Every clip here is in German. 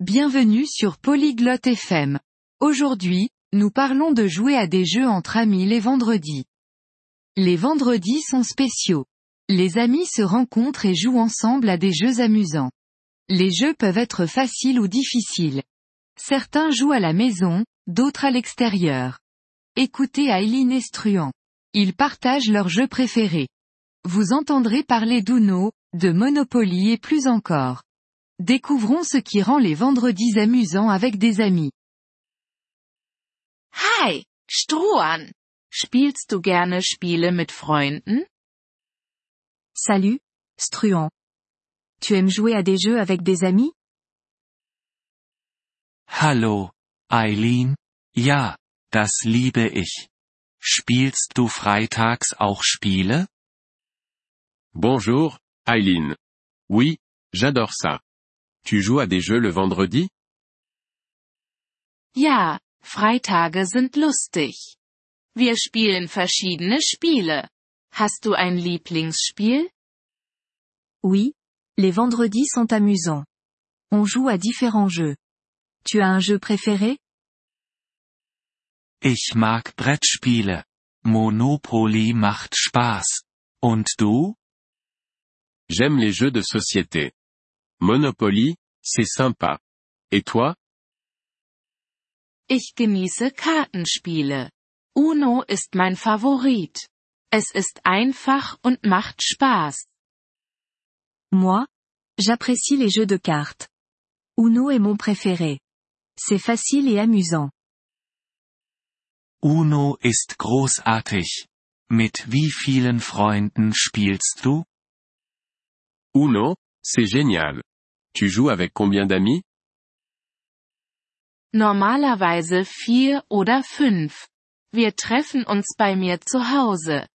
Bienvenue sur Polyglotte FM. Aujourd'hui, nous parlons de jouer à des jeux entre amis les vendredis. Les vendredis sont spéciaux. Les amis se rencontrent et jouent ensemble à des jeux amusants. Les jeux peuvent être faciles ou difficiles. Certains jouent à la maison, d'autres à l'extérieur. Écoutez Aileen Estruan. Ils partagent leurs jeux préférés. Vous entendrez parler d'Uno, de Monopoly et plus encore. Découvrons ce qui rend les vendredis amusants avec des amis. Hi, Struan. Spielst du gerne Spiele mit Freunden? Salut, Struan. Tu aimes jouer à des jeux avec des amis? Hallo, Eileen. Ja, das liebe ich. Spielst du freitags auch Spiele? Bonjour, Eileen. Oui, j'adore ça. Tu joues à des jeux le vendredi? Ja, Freitage sind lustig. Wir spielen verschiedene Spiele. Hast du ein Lieblingsspiel? Oui, les vendredis sont amusants. On joue à différents jeux. Tu as un jeu préféré? Ich mag Brettspiele. Monopoly macht Spaß. Und du? J'aime les jeux de société. Monopoly, c'est sympa. Et toi? Ich genieße Kartenspiele. Uno ist mein Favorit. Es ist einfach und macht Spaß. Moi, j'apprécie les jeux de cartes. Uno est mon préféré. C'est facile et amusant. Uno ist großartig. Mit wie vielen Freunden spielst du? Uno, c'est génial. Tu joues avec combien d'amis? Normalerweise vier oder fünf. Wir treffen uns bei mir zu Hause.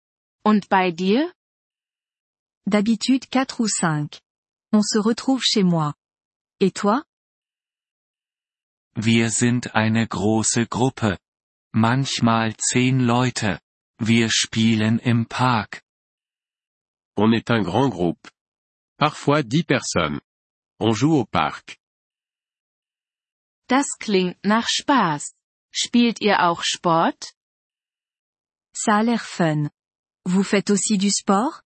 Und bei dir? D'habitude 4 ou 5. On se retrouve chez moi. Et toi? Wir sind eine große Gruppe. Manchmal zehn Leute. Wir spielen im Park. On est un grand groupe. Parfois dix personnes. On joue au parc. Das klingt nach Spaß. Spielt ihr auch Sport? Ça a l'air fun. Vous faites aussi du sport?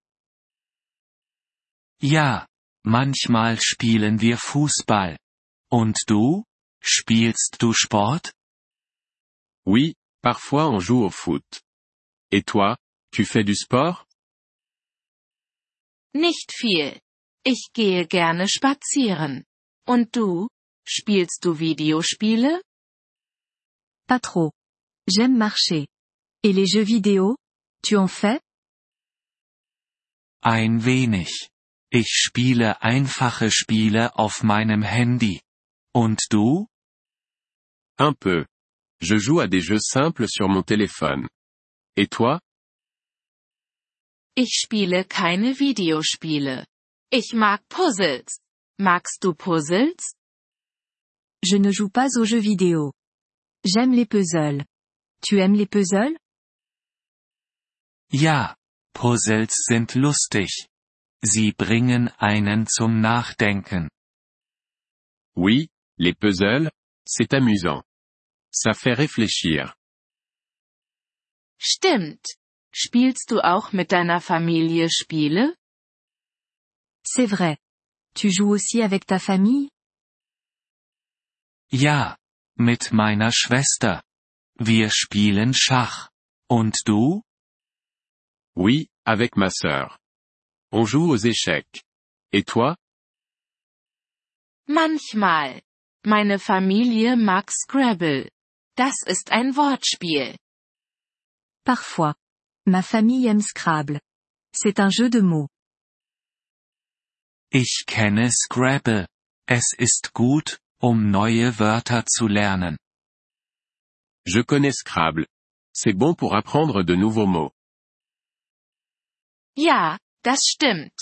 Ja, manchmal spielen wir Fußball. Und du? Spielst du Sport? Oui, parfois on joue au foot. Et toi, tu fais du sport? Nicht viel. Ich gehe gerne spazieren. Und du? Spielst du Videospiele? Pas trop. J'aime marcher. Et les jeux vidéo? Tu en fais? Ein wenig. Ich spiele einfache Spiele auf meinem Handy. Und du? Un peu. Je joue à des jeux simples sur mon téléphone. Et toi? Ich spiele keine Videospiele. Ich mag Puzzles. Magst du Puzzles? Je ne joue pas aux jeux vidéo. J'aime les puzzles. Tu aimes les puzzles? Ja, Puzzles sind lustig. Sie bringen einen zum Nachdenken. Oui, les puzzles, c'est amusant. Ça fait réfléchir. Stimmt. Spielst du auch mit deiner Familie Spiele? C'est vrai. Tu joues aussi avec ta famille? Ja, mit meiner Schwester. Wir spielen Schach. Und du? Oui, avec ma sœur. On joue aux échecs. Et toi? Manchmal. Meine Familie mag Scrabble. Das ist ein Wortspiel. Parfois. Ma famille aime Scrabble. C'est un jeu de mots. Ich kenne Scrabble. Es ist gut, um neue Wörter zu lernen. Je connais Scrabble. C'est bon pour apprendre de nouveaux mots. Ja, das stimmt.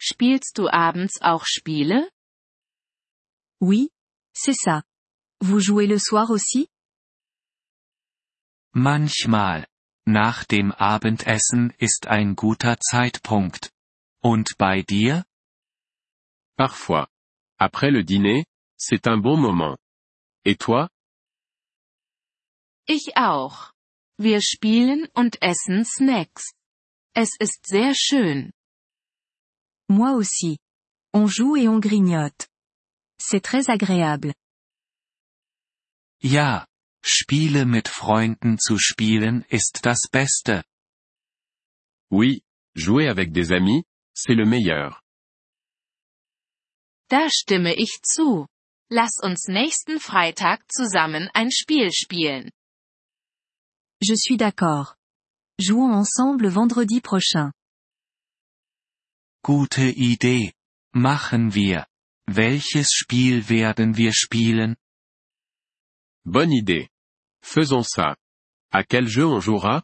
Spielst du abends auch Spiele? Oui, c'est ça. Vous jouez le soir aussi? Manchmal. Nach dem Abendessen ist ein guter Zeitpunkt. Und bei dir? Parfois. Après le dîner, C'est un bon moment. Et toi? Ich auch. Wir spielen und essen Snacks. Es ist sehr schön. Moi aussi. On joue et on grignote. C'est très agréable. Ja, Spiele mit Freunden zu spielen ist das Beste. Oui, jouer avec des amis, c'est le meilleur. Da stimme ich zu. Lass uns nächsten Freitag zusammen ein Spiel spielen. Je suis d'accord. Jouons ensemble vendredi prochain. Gute Idee. Machen wir. Welches Spiel werden wir spielen? Bonne idée. Faisons ça. À quel jeu on jouera?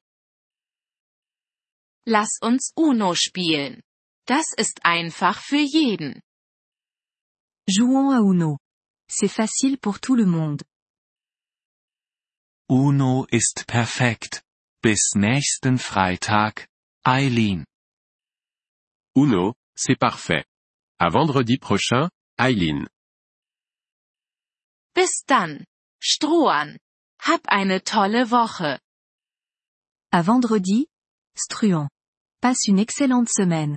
Lass uns Uno spielen. Das ist einfach für jeden. Jouons à Uno. C'est facile pour tout le monde. Uno ist perfekt. Bis nächsten Freitag, Eileen. Uno, c'est parfait. À vendredi prochain, Eileen. Bis dann. Strohan. Hab eine tolle Woche. À vendredi, Struan. Passe une excellente semaine.